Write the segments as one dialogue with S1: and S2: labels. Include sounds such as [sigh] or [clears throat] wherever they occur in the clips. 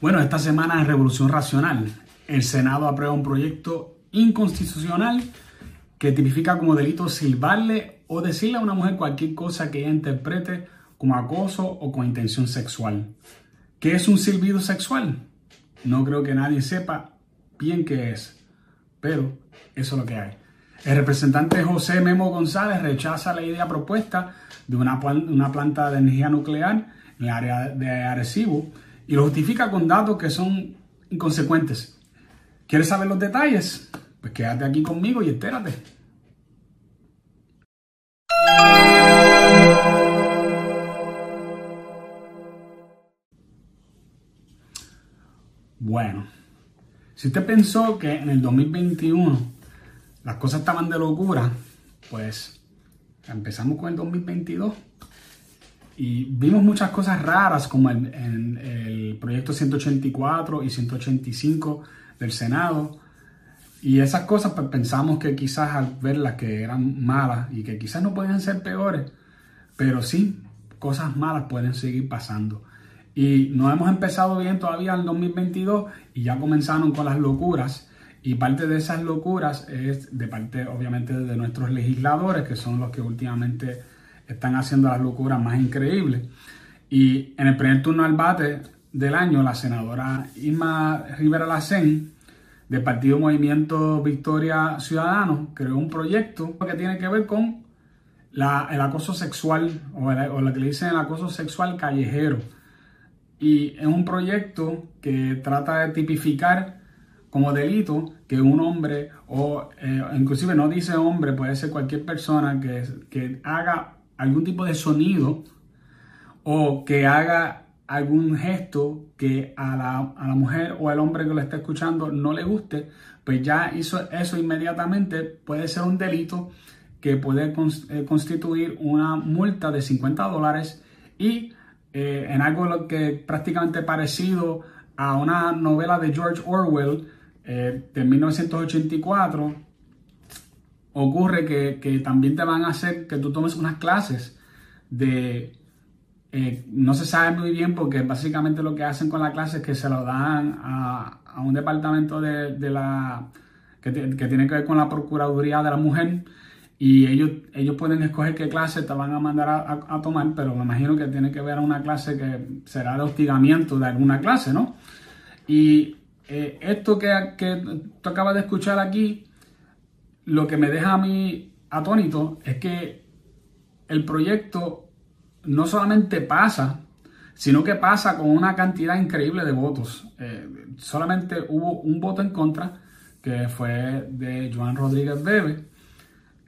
S1: Bueno, esta semana en Revolución Racional, el Senado aprueba un proyecto inconstitucional que tipifica como delito silbarle o decirle a una mujer cualquier cosa que ella interprete como acoso o con intención sexual. ¿Qué es un silbido sexual? No creo que nadie sepa bien qué es, pero eso es lo que hay. El representante José Memo González rechaza la idea propuesta de una, planta de energía nuclear en el área de Arecibo y lo justifica con datos que son inconsecuentes. ¿Quieres saber los detalles? Pues quédate aquí conmigo y espérate. Bueno, si usted pensó que en el 2021 las cosas estaban de locura, pues empezamos con el 2022 y vimos muchas cosas raras como en, el proyecto 184 y 185 del Senado. Y esas cosas pues pensamos que quizás al verlas que eran malas y que quizás no podían ser peores, pero sí, cosas malas pueden seguir pasando. Y no hemos empezado bien todavía en 2022 y ya comenzaron con las locuras. Y parte de esas locuras es de parte obviamente de nuestros legisladores, que son los que últimamente están haciendo las locuras más increíbles. Y en el primer turno al bate del año, la senadora Irma Rivera Lacén, del Partido Movimiento Victoria Ciudadano, creó un proyecto que tiene que ver con la, el acoso sexual, o, lo que le dicen el acoso sexual callejero. Y es un proyecto que trata de tipificar como delito que un hombre, o eh, inclusive no dice hombre, puede ser cualquier persona que, que haga algún tipo de sonido o que haga algún gesto que a la, mujer o al hombre que lo está escuchando no le guste, pues ya hizo eso inmediatamente. Puede ser un delito que puede eh, constituir una multa de 50 dólares y eh, en algo que prácticamente parecido a una novela de George Orwell eh, de 1984 ocurre que, también te van a hacer que tú tomes unas clases de... Eh, no se sabe muy bien porque básicamente lo que hacen con la clase es que se lo dan a, un departamento de, la... Que, tiene que ver con la Procuraduría de la Mujer y ellos, ellos pueden escoger qué clase te van a mandar a, tomar, pero me imagino que tiene que ver una clase que será de hostigamiento de alguna clase, ¿no? Y eh, esto que, que tú acabas de escuchar aquí lo que me deja a mí atónito es que el proyecto no solamente pasa, sino que pasa con una cantidad increíble de votos. Eh, solamente hubo un voto en contra, que fue de Joan Rodríguez Bebe,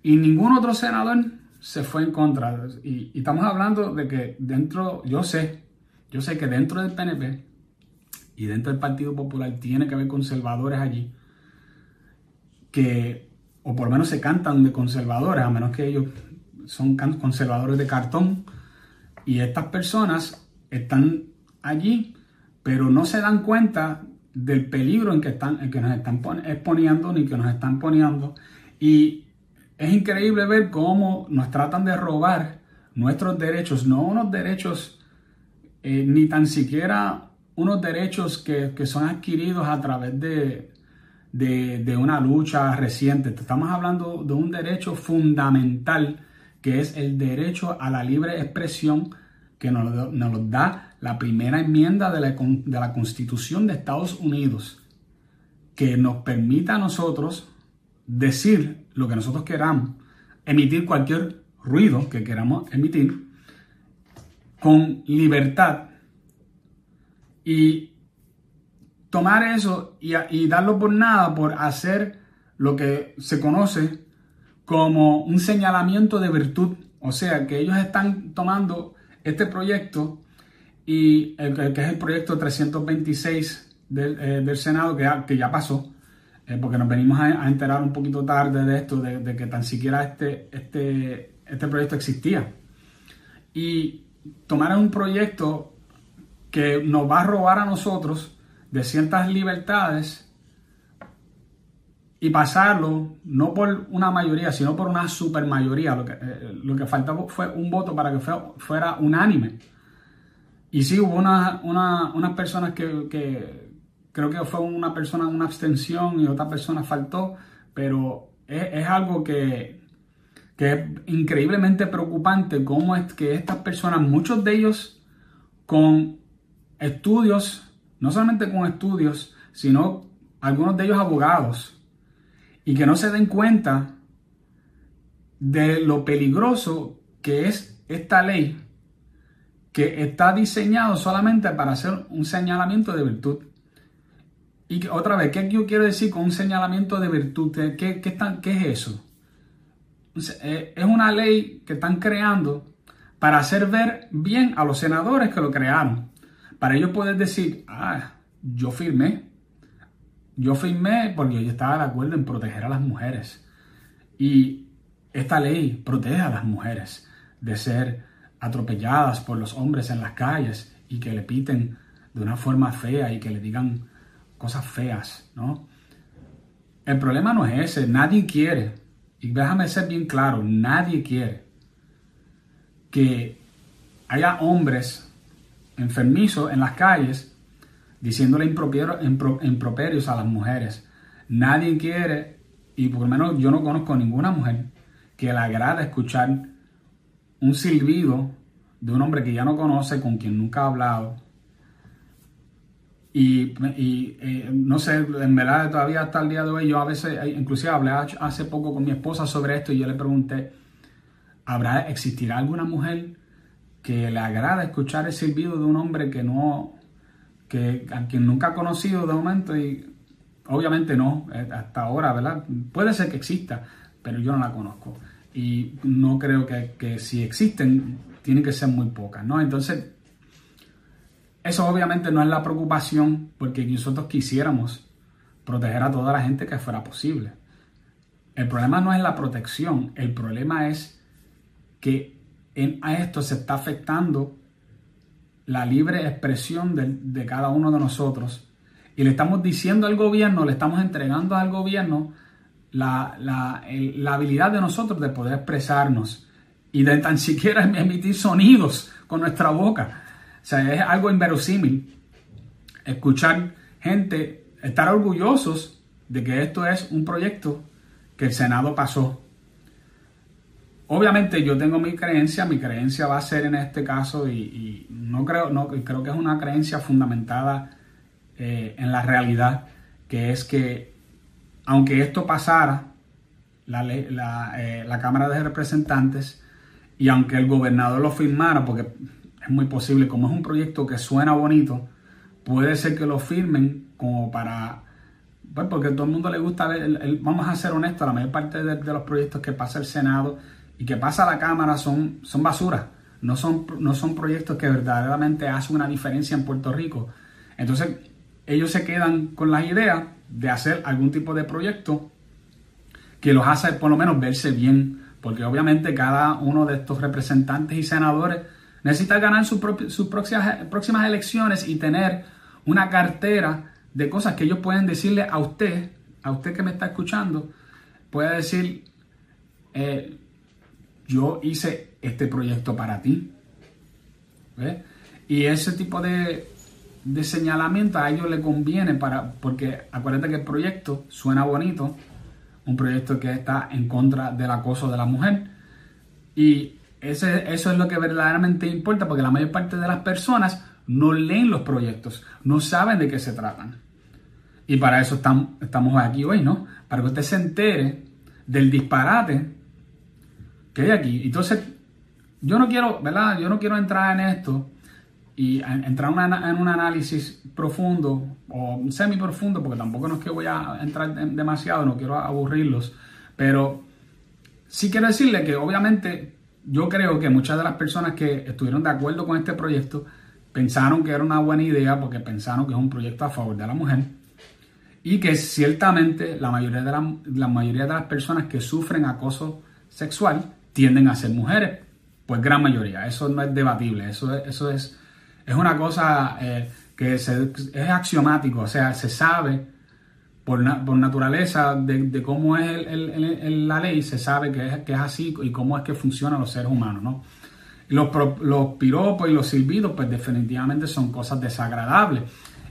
S1: y ningún otro senador se fue en contra. Y, y, estamos hablando de que dentro, yo sé, yo sé que dentro del PNP y dentro del Partido Popular tiene que haber conservadores allí que o por lo menos se cantan de conservadores, a menos que ellos son conservadores de cartón. Y estas personas están allí, pero no se dan cuenta del peligro en que, están, en que nos están exponiendo ni que nos están poniendo. Y es increíble ver cómo nos tratan de robar nuestros derechos, no unos derechos, eh, ni tan siquiera unos derechos que, que son adquiridos a través de, de, una lucha reciente. Estamos hablando de un derecho fundamental que es el derecho a la libre expresión que nos, nos da la primera enmienda de la, de la Constitución de Estados Unidos, que nos permita a nosotros decir lo que nosotros queramos, emitir cualquier ruido que queramos emitir con libertad y tomar eso y, darlo por nada, por hacer lo que se conoce como un señalamiento de virtud. O sea, que ellos están tomando este proyecto y que es el proyecto 326 del, eh, del Senado, que ya, que ya pasó, eh, porque nos venimos a, enterar un poquito tarde de esto, de, de, que tan siquiera este, este, este proyecto existía. Y tomar un proyecto que nos va a robar a nosotros de ciertas libertades y pasarlo no por una mayoría, sino por una supermayoría. Lo que, eh, lo que faltaba fue un voto para que fuera unánime. Y sí, hubo una, unas personas que, que, creo que fue una persona una abstención y otra persona faltó, pero es, algo que, que, es increíblemente preocupante cómo es que estas personas, muchos de ellos con estudios, no solamente con estudios, sino algunos de ellos abogados, y que no se den cuenta de lo peligroso que es esta ley que está diseñado solamente para hacer un señalamiento de virtud. Y otra vez, ¿qué yo quiero decir con un señalamiento de virtud? ¿Qué, qué es eso? Eh, es una ley que están creando para hacer ver bien a los senadores que lo crearon. Para ellos poder decir, ah, yo firmé. Yo firmé porque yo estaba de acuerdo en proteger a las mujeres. Y esta ley protege a las mujeres de ser atropelladas por los hombres en las calles y que le piten de una forma fea y que le digan cosas feas, ¿no? El problema no es ese, nadie quiere, y déjame ser bien claro, nadie quiere que haya hombres enfermizos en las calles diciéndole improperios a las mujeres. Nadie quiere, y por lo menos yo no conozco ninguna mujer que le agrada escuchar un silbido de un hombre que ya no conoce, con quien nunca ha hablado. Y, eh, no sé, en verdad todavía hasta el día de hoy, yo a veces, eh, inclusive hablé hace poco con mi esposa sobre esto y yo le pregunté, ¿habrá, existirá alguna mujer que le agrada escuchar el silbido de un hombre que no, que a quien nunca ha conocido de momento? Y obviamente no, eh, hasta ahora, ¿verdad? Puede ser que exista, pero yo no la conozco y no creo que, si existen, tienen que ser muy pocas, ¿no? Entonces, eso obviamente no es la preocupación porque nosotros quisiéramos proteger a toda la gente que fuera posible. El problema no es la protección, el problema es que en, a esto se está afectando la libre expresión de, de cada uno de nosotros y le estamos diciendo al gobierno, le estamos entregando al gobierno la, la, habilidad de nosotros de poder expresarnos y de tan [laughs] siquiera emitir sonidos con nuestra boca. O sea, es algo inverosímil escuchar gente estar orgullosos de que esto es un proyecto que el Senado pasó. Obviamente yo tengo mi creencia, mi creencia va a ser en este caso y, no creo, no, creo que es una creencia fundamentada eh, en la realidad, que es que aunque esto pasara, eh, la, Cámara de Representantes, y aunque el gobernador lo firmara, porque es muy posible, como es un proyecto que suena bonito, puede ser que lo firmen como para... Pues porque a todo el mundo le gusta ver, vamos a ser honestos, la mayor parte de, los proyectos que pasa el Senado y que pasa la Cámara son, son basura, no son, no son proyectos que verdaderamente hacen una diferencia en Puerto Rico. Entonces, ellos se quedan con las ideas de hacer algún tipo de proyecto que los hace por lo menos verse bien, porque obviamente cada uno de estos representantes y senadores necesita ganar sus, próximas, próximas elecciones y tener una cartera de cosas que ellos pueden decirle a usted, a usted que me está escuchando, puede decir, eh, yo hice este proyecto para ti. Y ese tipo de, de señalamiento a ellos le conviene para, porque acuérdate que el proyecto suena bonito, un proyecto que está en contra del acoso de la mujer. Y ese, eso es lo que verdaderamente importa, porque la mayor parte de las personas no leen los proyectos, no saben de qué se tratan. Y para eso estamos aquí hoy, ¿no? Para que usted se entere del disparate que hay aquí. Entonces, yo no quiero, ¿verdad? Yo no quiero entrar en esto y entrar en un análisis profundo o semi profundo, porque tampoco no es que voy a entrar demasiado, no quiero aburrirlos, pero sí quiero decirle que obviamente yo creo que muchas de las personas que estuvieron de acuerdo con este proyecto pensaron que era una buena idea porque pensaron que es un proyecto a favor de la mujer y que ciertamente la mayoría de, la, mayoría de las personas que sufren acoso sexual tienden a ser mujeres, pues gran mayoría, eso no es debatible, eso eso es es una cosa eh, que es axiomático, o sea, se sabe por, por naturaleza de, cómo es la ley, se sabe que es, que es así y cómo es que funcionan los seres humanos, ¿no? Los, los piropos y los silbidos, pues definitivamente son cosas desagradables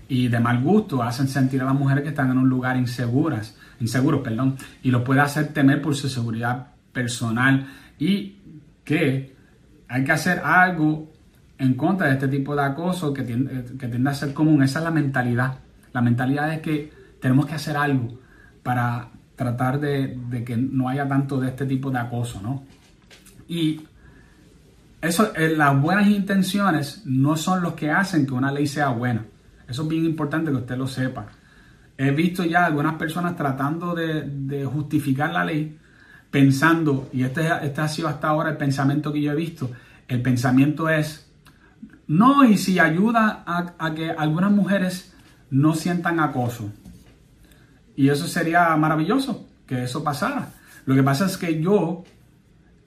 S1: y de mal gusto, hacen sentir a las mujeres que están en un lugar inseguras, inseguros, perdón, y lo puede hacer temer por su seguridad personal y que hay que hacer algo en contra de este tipo de acoso que tiende, que tiende a ser común. Esa es la mentalidad. La mentalidad es que tenemos que hacer algo para tratar de, de que no haya tanto de este tipo de acoso, ¿no? Y eso, eh, las buenas intenciones no son los que hacen que una ley sea buena. Eso es bien importante que usted lo sepa. He visto ya algunas personas tratando de, justificar la ley pensando, y este, este ha sido hasta ahora el pensamiento que yo he visto, el pensamiento es, no, y si ayuda a, a que algunas mujeres no sientan acoso. Y eso sería maravilloso, que eso pasara. Lo que pasa es que yo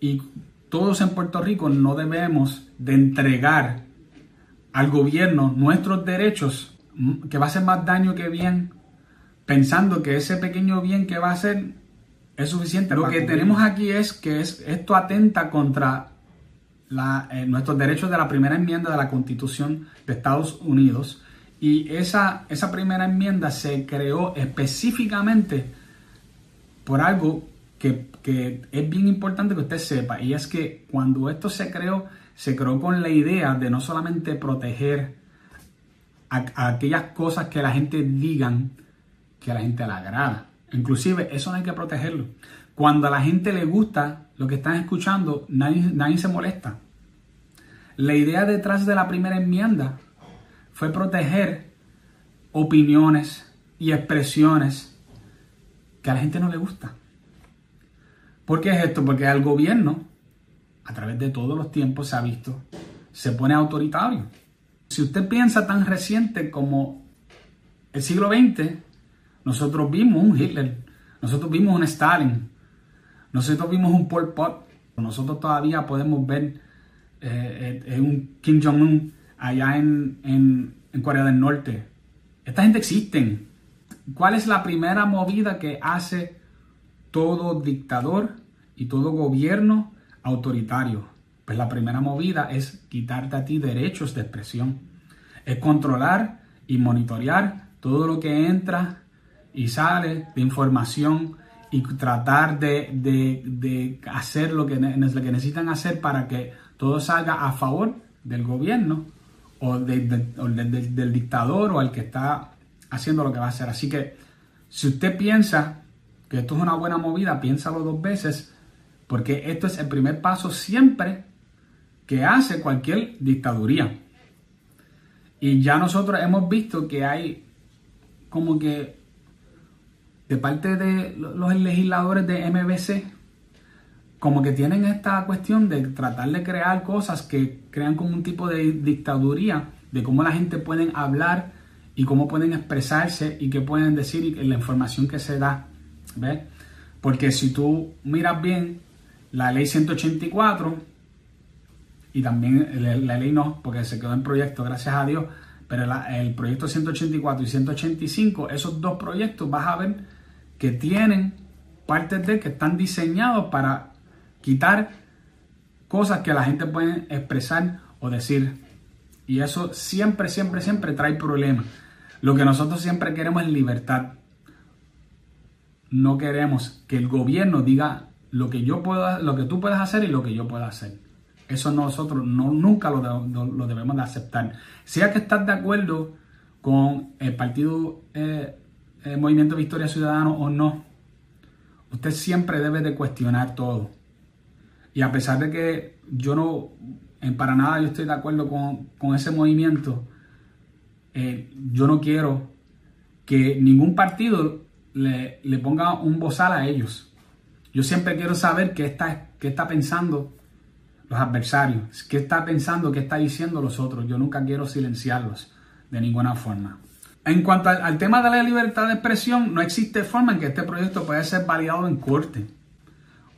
S1: y todos en Puerto Rico no debemos de entregar al gobierno nuestros derechos que va a hacer más daño que bien, pensando que ese pequeño bien que va a hacer es suficiente. Lo que tenemos aquí es que es, esto atenta contra la, eh, nuestros derechos de la primera enmienda de la Constitución de Estados Unidos. Y esa, esa primera enmienda se creó específicamente por algo que, que, es bien importante que usted sepa. Y es que cuando esto se creó, se creó con la idea de no solamente proteger a, aquellas cosas que la gente digan que a la gente le agrada. Inclusive eso no hay que protegerlo. Cuando a la gente le gusta lo que están escuchando, nadie, nadie se molesta. La idea detrás de la primera enmienda fue proteger opiniones y expresiones que a la gente no le gusta. ¿Por qué es esto? Porque al gobierno, a través de todos los tiempos, se ha visto, se pone autoritario. Si usted piensa tan reciente como el siglo XX, nosotros vimos un Hitler, nosotros vimos un Stalin, nosotros vimos un Pol Pot, nosotros todavía podemos ver eh, eh, un Kim Jong-un allá en, en Corea del Norte. Esta gente existe. ¿Cuál es la primera movida que hace todo dictador y todo gobierno autoritario? Pues la primera movida es quitarte a ti derechos de expresión. Es controlar y monitorear todo lo que entra y sale de información y tratar de, hacer lo que, lo que, necesitan hacer para que todo salga a favor del gobierno o, del dictador o al que está haciendo lo que va a hacer. Así que si usted piensa que esto es una buena movida, piénsalo dos veces, porque esto es el primer paso siempre que hace cualquier dictaduría. Y ya nosotros hemos visto que hay como que de parte de los legisladores de MBC, como que tienen esta cuestión de tratar de crear cosas que crean como un tipo de dictaduría, de cómo la gente puede hablar y cómo pueden expresarse y qué pueden decir y la información que se da. ¿Ves? Porque si tú miras bien, la ley 184 y también la, ley no, porque se quedó en proyecto, gracias a Dios, pero el proyecto 184 y 185, esos dos proyectos vas a ver que tienen partes de que están diseñados para quitar cosas que la gente puede expresar o decir. Y eso siempre, siempre, siempre trae problemas. Lo que nosotros siempre queremos es libertad. No queremos que el gobierno diga lo que yo pueda, lo que tú puedes hacer y lo que yo pueda hacer. Eso nosotros no, nunca lo, lo, debemos de aceptar. Sea que estás de acuerdo con el partido eh, el Movimiento Victoria Ciudadano o no, usted siempre debe de cuestionar todo. Y a pesar de que yo no, en para nada yo estoy de acuerdo con, ese movimiento, eh, yo no quiero que ningún partido le, le, ponga un bozal a ellos. Yo siempre quiero saber qué está, qué está pensando los adversarios. ¿Qué está pensando? ¿Qué está diciendo los otros? Yo nunca quiero silenciarlos de ninguna forma. En cuanto al, tema de la libertad de expresión, no existe forma en que este proyecto pueda ser validado en corte.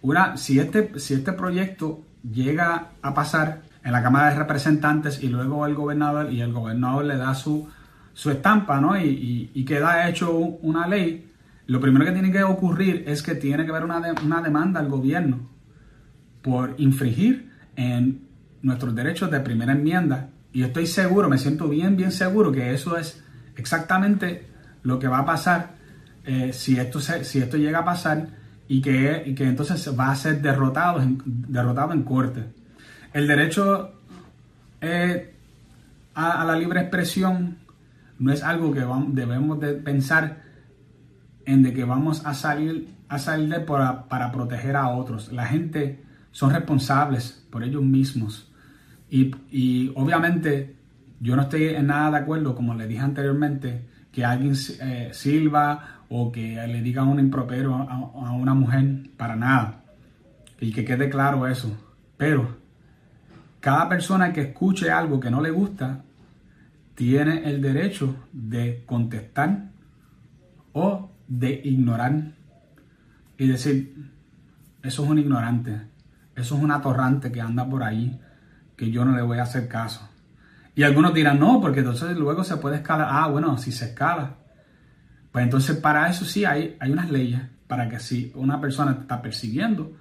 S1: Una, si, este, si este proyecto llega a pasar en la Cámara de Representantes y luego el gobernador y el gobernador le da su, su estampa ¿no? y, y, queda hecho una ley, lo primero que tiene que ocurrir es que tiene que haber una, una demanda al gobierno por infringir en nuestros derechos de primera enmienda. Y estoy seguro, me siento bien, bien seguro que eso es exactamente lo que va a pasar eh, si, esto si esto llega a pasar y que, que entonces va a ser derrotado en, derrotado en corte. El derecho eh, a, la libre expresión no es algo que debemos de pensar en de que vamos a salir, a salir de para, para proteger a otros. La gente son responsables por ellos mismos. Y, y, obviamente yo no estoy en nada de acuerdo, como le dije anteriormente, que alguien eh, silba o que le diga un improperio a, a, una mujer para nada. Y que quede claro eso. Pero cada persona que escuche algo que no le gusta tiene el derecho de contestar o de ignorar y decir, eso es un ignorante, eso es un atorrante que anda por ahí, que yo no le voy a hacer caso. Y algunos dirán, no, porque entonces luego se puede escalar. Ah, bueno, si se escala. Pues entonces para eso sí hay, hay unas leyes, para que si una persona te está persiguiendo,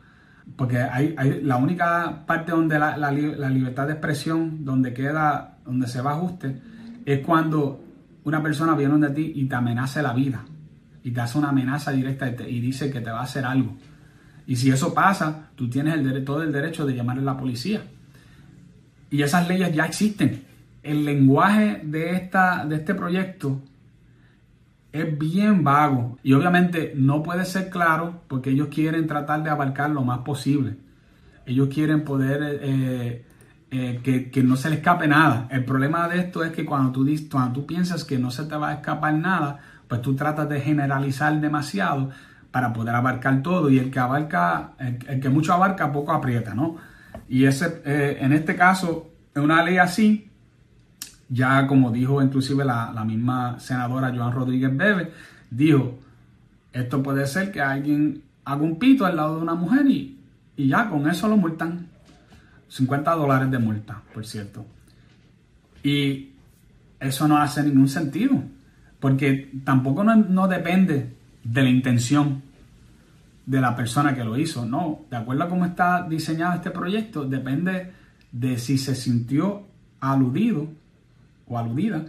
S1: porque hay, hay la única parte donde la, la, libertad de expresión, donde queda, donde se va ajuste, es cuando una persona viene de ti y te amenaza la vida, y te hace una amenaza directa y, dice que te va a hacer algo. Y si eso pasa, tú tienes el, todo el derecho de llamar a la policía. Y esas leyes ya existen el lenguaje de, esta, de este proyecto es bien vago y obviamente no puede ser claro porque ellos quieren tratar de abarcar lo más posible. Ellos quieren poder eh, eh, que, no se le escape nada. El problema de esto es que cuando tú, cuando tú piensas que no se te va a escapar nada, pues tú tratas de generalizar demasiado para poder abarcar todo y el que abarca, el, que mucho abarca, poco aprieta, ¿no? Y ese, eh, en este caso, una ley así, ya como dijo inclusive la, misma senadora Joan Rodríguez Bebe, dijo, esto puede ser que alguien haga un pito al lado de una mujer y, ya con eso lo multan. 50 dólares de multa, por cierto. Y eso no hace ningún sentido, porque tampoco no, no, depende de la intención de la persona que lo hizo, no. De acuerdo a cómo está diseñado este proyecto, depende de si se sintió aludido o aludida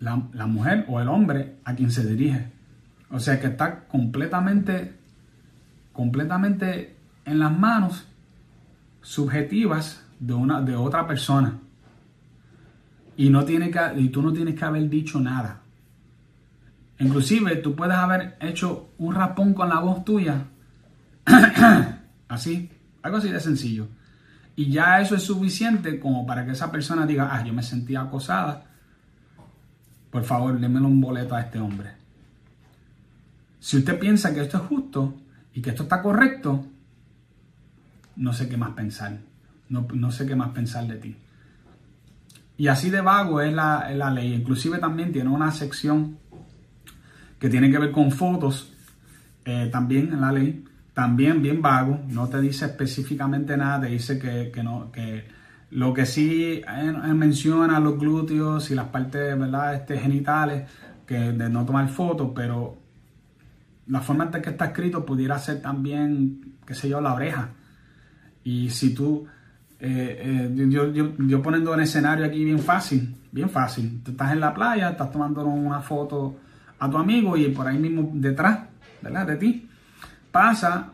S1: la, mujer o el hombre a quien se dirige. O sea que está completamente, completamente en las manos subjetivas de, una, de otra persona. Y, no tiene que, y tú no tienes que haber dicho nada. Inclusive tú puedes haber hecho un rapón con la voz tuya. [clears throat] así, algo así de sencillo. Y ya eso es suficiente como para que esa persona diga, ah, yo me sentía acosada. Por favor, démelo un boleto a este hombre. Si usted piensa que esto es justo y que esto está correcto, no sé qué más pensar. No, sé qué más pensar de ti. Y así de vago es la, la, ley. Inclusive también tiene una sección que tiene que ver con fotos, eh, también en la ley, también bien vago, no te dice específicamente nada, te dice que, no, que lo que sí menciona los glúteos y las partes ¿verdad? Este, genitales, que de no tomar fotos, pero la forma en que está escrito pudiera ser también, qué sé yo, la oreja. Y si tú, eh, eh, yo, yo, yo, poniendo un escenario aquí bien fácil, bien fácil, tú estás en la playa, estás tomando una foto a tu amigo y por ahí mismo detrás, ¿verdad? De ti, pasa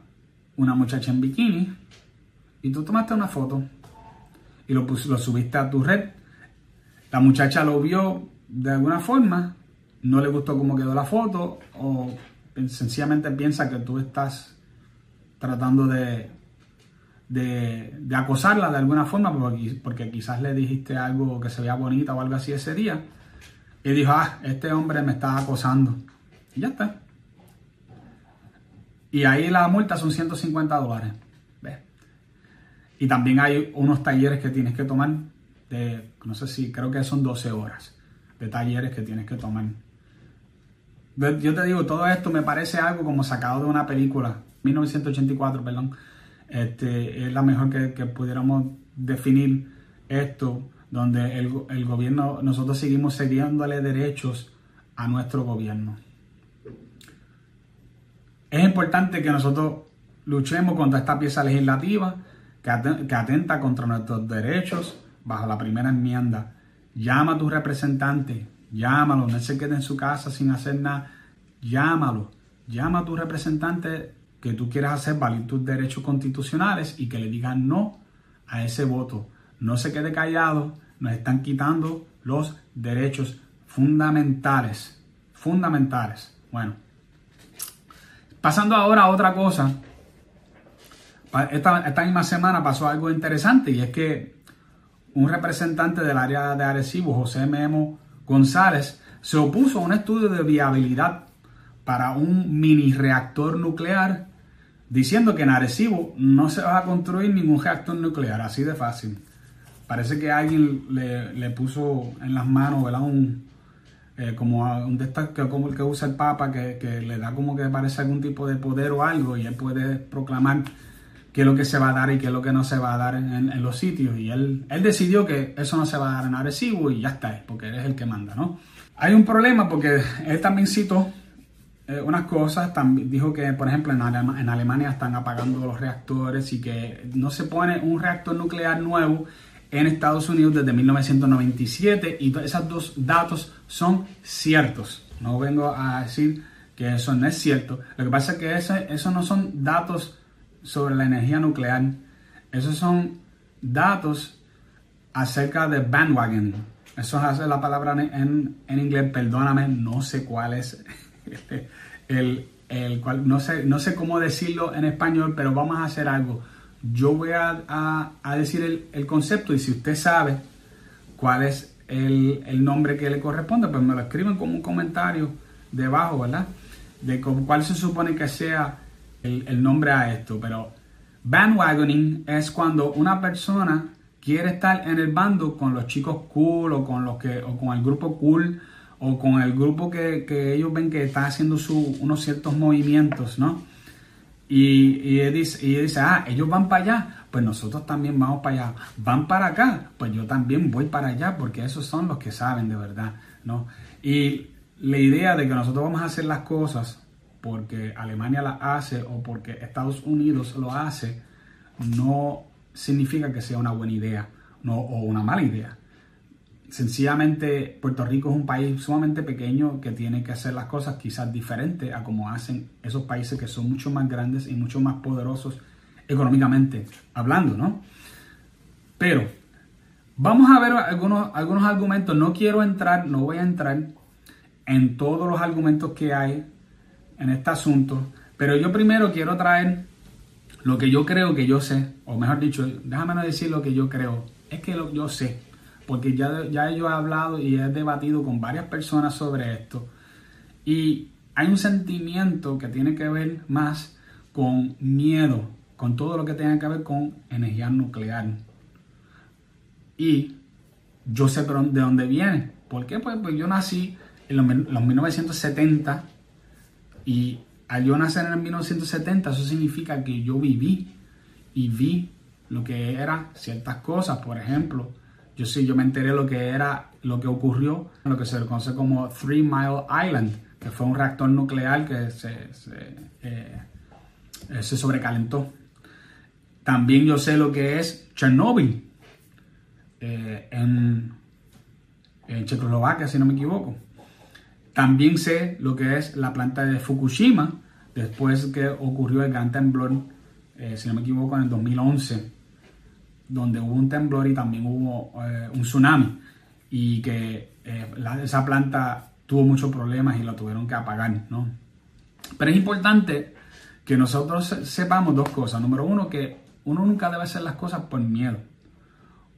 S1: una muchacha en bikini y tú tomaste una foto y lo, subiste a tu red. La muchacha lo vio de alguna forma, no le gustó cómo quedó la foto o sencillamente piensa que tú estás tratando de, de, acosarla de alguna forma porque, porque, quizás le dijiste algo que se veía bonita o algo así ese día y dijo, ah, este hombre me está acosando. Y ya está. Y ahí la multa son 150 dólares. Y también hay unos talleres que tienes que tomar de, no sé si, creo que son 12 horas de talleres que tienes que tomar. Yo te digo, todo esto me parece algo como sacado de una película, 1984, perdón. Este, es la mejor que, pudiéramos definir esto, donde el gobierno, nosotros seguimos cediéndole derechos a nuestro gobierno es importante que nosotros luchemos contra esta pieza legislativa que atenta contra nuestros derechos bajo la primera enmienda. Llama a tu representante, llámalo, no se quede en su casa sin hacer nada, llámalo, llama a tu representante que tú quieras hacer valer tus derechos constitucionales y que le digan no a ese voto. No se quede callado, nos están quitando los derechos fundamentales, fundamentales. Bueno, pasando ahora a otra cosa, esta, misma semana pasó algo interesante y es que un representante del área de Arecibo, José Memo González, se opuso a un estudio de viabilidad para un mini reactor nuclear, diciendo que en Arecibo no se va a construir ningún reactor nuclear, así de fácil. Parece que alguien le, puso en las manos, ¿verdad? Un, eh, como un de que, como el que usa el Papa, que, que, le da como que parece algún tipo de poder o algo, y él puede proclamar qué es lo que se va a dar y qué es lo que no se va a dar en, los sitios. Y él, él decidió que eso no se va a dar en Arecibo y ya está, porque él es el que manda, ¿no? Hay un problema porque él también citó eh, unas cosas, también dijo que, por ejemplo, en Alemania están apagando los reactores y que no se pone un reactor nuclear nuevo en Estados Unidos desde 1997 y esos dos datos son ciertos. No vengo a decir que eso no es cierto. Lo que pasa es que esos no son datos sobre la energía nuclear. Esos son datos acerca de bandwagon. Eso es la palabra en, inglés, perdóname, no sé cuál es [laughs] el, el cual, no sé, no sé cómo decirlo en español, pero vamos a hacer algo. Yo voy a, decir el, concepto y si usted sabe cuál es el, nombre que le corresponde, pues me lo escriben como un comentario debajo, ¿verdad? De cuál se supone que sea el, nombre a esto, pero bandwagoning es cuando una persona quiere estar en el bando con los chicos cool o con los que o con el grupo cool o con el grupo que, ellos ven que está haciendo unos ciertos movimientos, ¿no? Y, y, dice, y dice, ah, ellos van para allá, pues nosotros también vamos para allá. Van para acá, pues yo también voy para allá, porque esos son los que saben de verdad, ¿no? Y la idea de que nosotros vamos a hacer las cosas porque Alemania la hace o porque Estados Unidos lo hace, no significa que sea una buena idea no, o una mala idea. Sencillamente Puerto Rico es un país sumamente pequeño que tiene que hacer las cosas quizás diferentes a como hacen esos países que son mucho más grandes y mucho más poderosos económicamente hablando, ¿no? Pero vamos a ver algunos, algunos argumentos. No quiero entrar, no voy a entrar en todos los argumentos que hay en este asunto, pero yo primero quiero traer lo que yo creo que yo sé, o mejor dicho, déjame decir lo que yo creo, es que lo, yo sé, porque ya, ya yo he hablado y he debatido con varias personas sobre esto, y hay un sentimiento que tiene que ver más con miedo, con todo lo que tenga que ver con energía nuclear. Y yo sé de dónde viene. ¿Por qué? Pues, pues yo nací en los, los 1970 y al yo nacer en el 1970, eso significa que yo viví y vi lo que eran ciertas cosas. Por ejemplo, yo sí, yo me enteré lo que era, lo que ocurrió, lo que se conoce como Three Mile Island, que fue un reactor nuclear que se, eh, sobrecalentó. También yo sé lo que es Chernobyl eh, en, en Checoslovaquia, si no me equivoco. También sé lo que es la planta de Fukushima, después que ocurrió el gran temblor, eh, si no me equivoco, en el 2011, donde hubo un temblor y también hubo eh, un tsunami, y que eh, esa planta tuvo muchos problemas y la tuvieron que apagar, ¿no? Pero es importante que nosotros sepamos dos cosas. Número uno, que uno nunca debe hacer las cosas por miedo.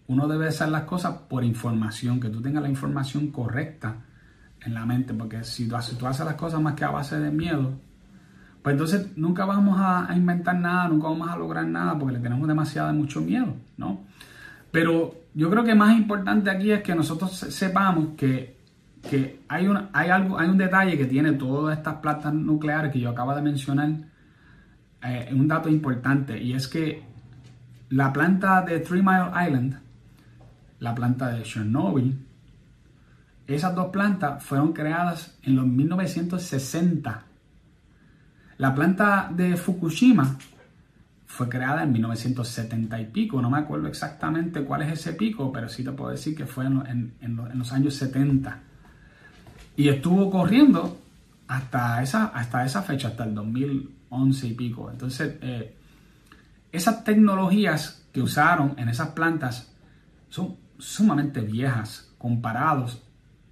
S1: Uno debe hacer las cosas por información, que tú tengas la información correcta en la mente, porque si tú, haces, tú haces las cosas más que a base de miedo, pues entonces nunca vamos a, inventar nada, nunca vamos a lograr nada, porque le tenemos demasiado mucho miedo, ¿no? Pero yo creo que más importante aquí es que nosotros sepamos que, que hay, un, hay, algo, hay un detalle que tiene todas estas plantas nucleares que yo acabo de mencionar, eh, un dato importante, y es que la planta de Three Mile Island, la planta de Chernobyl, esas dos plantas fueron creadas en los 1960. La planta de Fukushima fue creada en 1970 y pico, no me acuerdo exactamente cuál es ese pico, pero sí te puedo decir que fue en, los años 70. Y estuvo corriendo hasta esa, hasta esa fecha, hasta el 2011 y pico. Entonces, eh, esas tecnologías que usaron en esas plantas son sumamente viejas comparados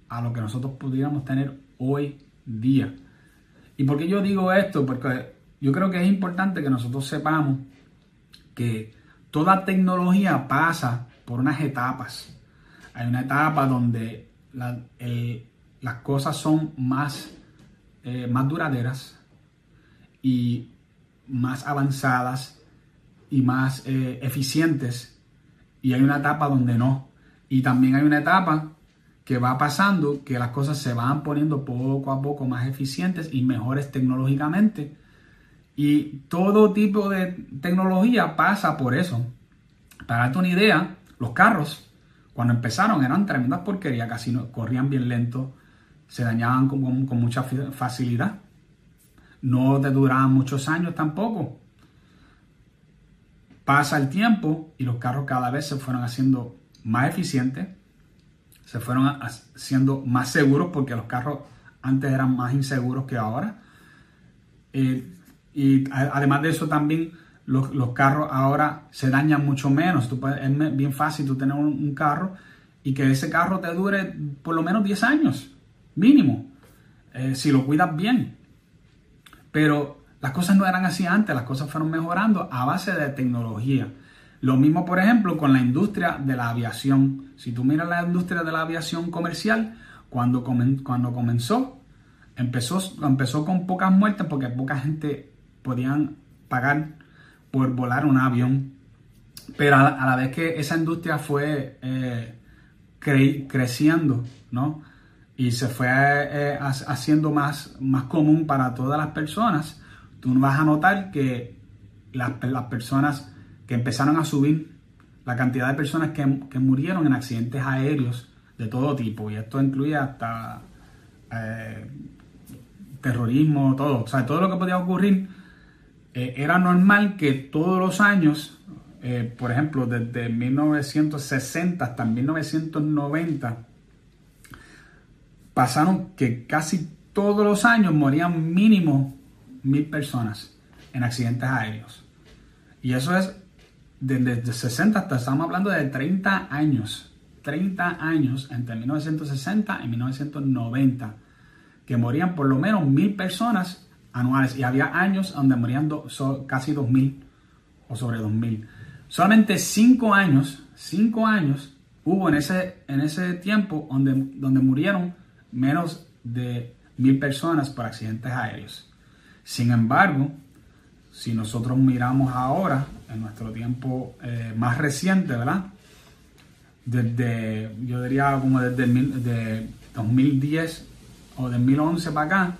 S1: a lo que nosotros pudiéramos tener hoy día. ¿Y por qué yo digo esto? Porque yo creo que es importante que nosotros sepamos que toda tecnología pasa por unas etapas. Hay una etapa donde las cosas son más, eh, más duraderas y más avanzadas y más eh, eficientes. Y hay una etapa donde no. Y también hay una etapa que va pasando que las cosas se van poniendo poco a poco más eficientes y mejores tecnológicamente. Y todo tipo de tecnología pasa por eso. Para darte una idea, los carros, cuando empezaron, eran tremendas porquerías, casi no, corrían bien lento, se dañaban con, con mucha facilidad. No te duraban muchos años tampoco. Pasa el tiempo y los carros cada vez se fueron haciendo más eficientes, se fueron haciendo más seguros porque los carros antes eran más inseguros que ahora. Eh, y además de eso también los, carros ahora se dañan mucho menos. Es bien fácil tú tener un, carro y que ese carro te dure por lo menos 10 años, mínimo, eh, si lo cuidas bien. Pero las cosas no eran así antes, las cosas fueron mejorando a base de tecnología. Lo mismo, por ejemplo, con la industria de la aviación. Si tú miras la industria de la aviación comercial, cuando, cuando comenzó, empezó, empezó con pocas muertes porque poca gente podían pagar por volar un avión. Pero a, la vez que esa industria fue eh, creciendo, ¿no? Y se fue eh, haciendo más, más común para todas las personas, tú vas a notar que las, las personas que empezaron a subir la cantidad de personas que, murieron en accidentes aéreos de todo tipo. Y esto incluye hasta eh, terrorismo, todo. O sea, todo lo que podía ocurrir. Eh, era normal que todos los años, eh, por ejemplo, desde 1960 hasta 1990, pasaron que casi todos los años morían mínimo mil personas en accidentes aéreos. Y eso es desde 60 hasta estamos hablando de 30 años, 30 años entre 1960 y 1990, que morían por lo menos mil personas anuales y había años donde morían casi 2000 o sobre 2000. Solamente 5 años, 5 años hubo en ese, tiempo donde murieron menos de mil personas por accidentes aéreos. Sin embargo, si nosotros miramos ahora, en nuestro tiempo eh, más reciente, ¿verdad? Desde, yo diría como desde el, 2010 o 2011 para acá,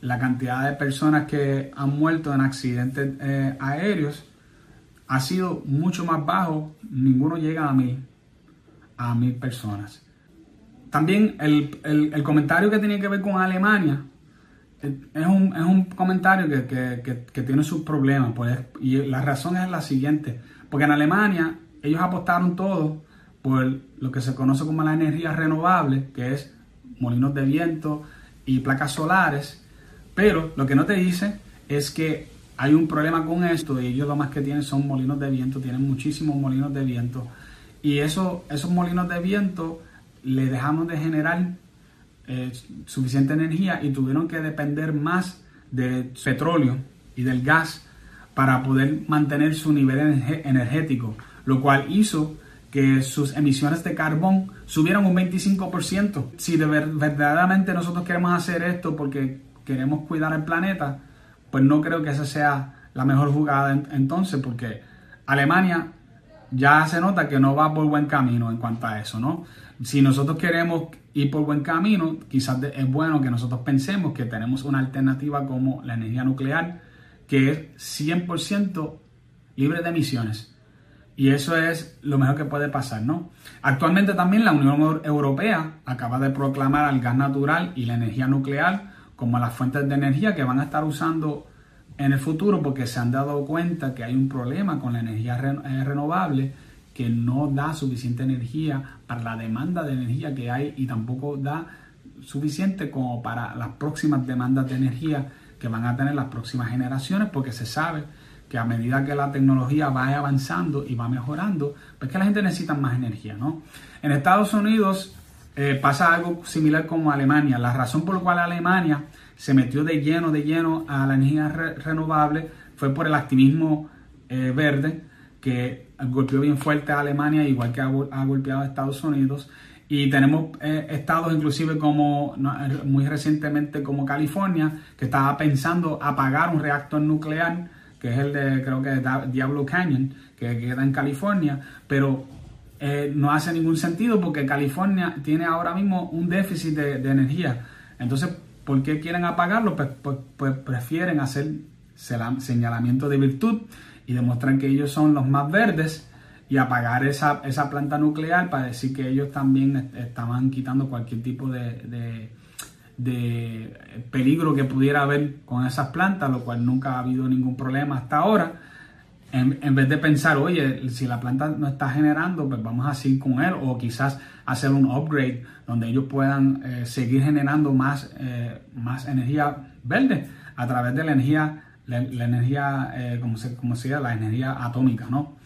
S1: la cantidad de personas que han muerto en accidentes eh, aéreos ha sido mucho más bajo, ninguno llega a mil, a mil personas. También el, el comentario que tiene que ver con Alemania, es un, es un comentario que, que, que, tiene sus problemas. Pues, y la razón es la siguiente. Porque en Alemania ellos apostaron todo por lo que se conoce como la energía renovable, que es molinos de viento y placas solares. Pero lo que no te dice es que hay un problema con esto y ellos lo más que tienen son molinos de viento, tienen muchísimos molinos de viento. Y eso, esos molinos de viento le dejamos de generar eh, suficiente energía y tuvieron que depender más del petróleo y del gas para poder mantener su nivel energético, lo cual hizo que sus emisiones de carbón subieran un 25%. Si de verdaderamente nosotros queremos hacer esto porque queremos cuidar el planeta, pues no creo que esa sea la mejor jugada entonces, porque Alemania ya se nota que no va por buen camino en cuanto a eso, ¿no? Si nosotros queremos ir por buen camino, quizás es bueno que nosotros pensemos que tenemos una alternativa como la energía nuclear, que es 100% libre de emisiones. Y eso es lo mejor que puede pasar, ¿no? Actualmente también la Unión Europea acaba de proclamar al gas natural y la energía nuclear como las fuentes de energía que van a estar usando en el futuro porque se han dado cuenta que hay un problema con la energía eh, renovable que no da suficiente energía para la demanda de energía que hay y tampoco da suficiente como para las próximas demandas de energía que van a tener las próximas generaciones porque se sabe que a medida que la tecnología va avanzando y va mejorando, pues que la gente necesita más energía, ¿no? En Estados Unidos eh, pasa algo similar como Alemania. La razón por la cual Alemania se metió de lleno, de lleno a la energía renovable fue por el activismo eh, verde que golpeó bien fuerte a Alemania, igual que ha, golpeado a Estados Unidos. Y tenemos eh, estados inclusive como muy recientemente como California, que estaba pensando apagar un reactor nuclear, que es el de creo que Diablo Canyon, que queda en California, pero eh, no hace ningún sentido porque California tiene ahora mismo un déficit de, de energía. Entonces, ¿Por qué quieren apagarlo? Pues, pues, pues, prefieren hacer señalamiento de virtud y demostrar que ellos son los más verdes y apagar esa, planta nuclear para decir que ellos también estaban quitando cualquier tipo de, peligro que pudiera haber con esas plantas, lo cual nunca ha habido ningún problema hasta ahora. En, vez de pensar, oye, si la planta no está generando, pues vamos a seguir con él, o quizás hacer un upgrade donde ellos puedan eh, seguir generando más, eh, más energía verde a través de la energía, la, energía eh, como, se, como se la energía atómica, ¿no?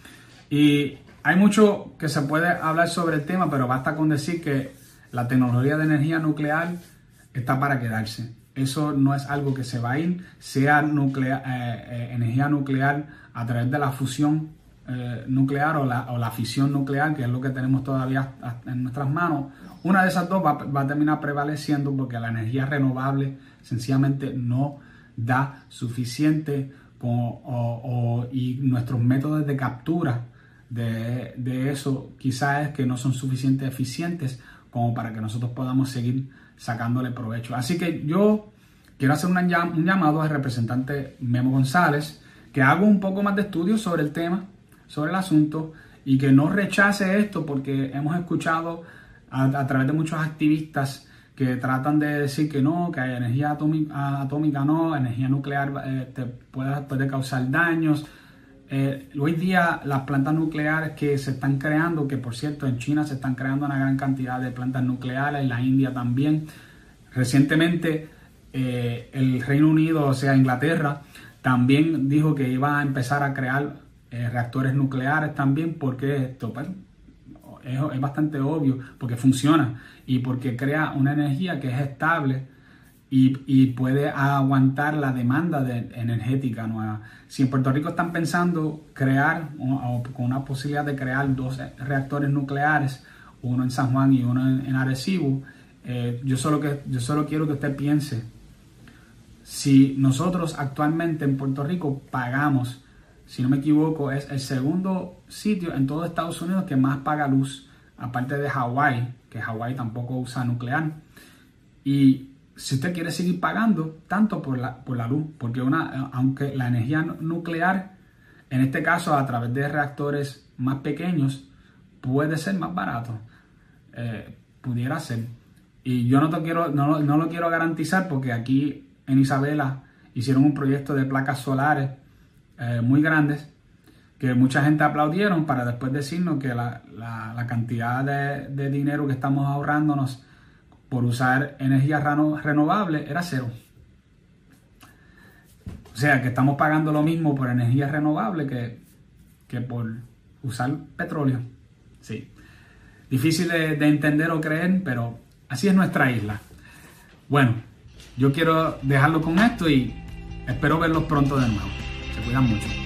S1: Y hay mucho que se puede hablar sobre el tema, pero basta con decir que la tecnología de energía nuclear está para quedarse. Eso no es algo que se va a ir, sea nuclear, energía nuclear a través de la fusión eh, nuclear o la, o la, fisión nuclear, que es lo que tenemos todavía en nuestras manos, una de esas dos va, a terminar prevaleciendo porque la energía renovable sencillamente no da suficiente y nuestros métodos de captura de, de eso quizás es que no son suficientemente eficientes como para que nosotros podamos seguir sacándole provecho. Así que yo quiero hacer un llamado al representante Memo González, que haga un poco más de estudios sobre el tema, sobre el asunto y que no rechace esto porque hemos escuchado a, través de muchos activistas que tratan de decir que no, que hay energía atómica, no, energía nuclear eh, te puede, causar daños. Eh, hoy día las plantas nucleares que se están creando, que por cierto en China se están creando una gran cantidad de plantas nucleares, en la India también. Recientemente eh, el Reino Unido, o sea Inglaterra, también dijo que iba a empezar a crear eh, reactores nucleares también, porque esto es, bastante obvio, porque funciona y porque crea una energía que es estable y, puede aguantar la demanda de, energética nueva. Si en Puerto Rico están pensando crear, o, con una posibilidad de crear dos reactores nucleares, uno en San Juan y uno en, Arecibo, eh, yo, solo que, yo solo quiero que usted piense, si nosotros actualmente en Puerto Rico pagamos si no me equivoco, es el segundo sitio en todo Estados Unidos que más paga luz, aparte de Hawái, que Hawái tampoco usa nuclear. Y si usted quiere seguir pagando tanto por la, por la luz, porque una, aunque la energía nuclear, en este caso a través de reactores más pequeños, puede ser más barato, eh, pudiera ser. Y yo no, te quiero, no, no lo quiero garantizar porque aquí en Isabela hicieron un proyecto de placas solares eh, muy grandes que mucha gente aplaudieron para después decirnos que la, cantidad de, dinero que estamos ahorrándonos por usar energía renovable era cero. O sea que estamos pagando lo mismo por energía renovable que, que por usar petróleo. Sí. Difícil de, de entender o creer, pero así es nuestra isla. Bueno, yo quiero dejarlo con esto y espero verlos pronto de nuevo. Se cuidan mucho.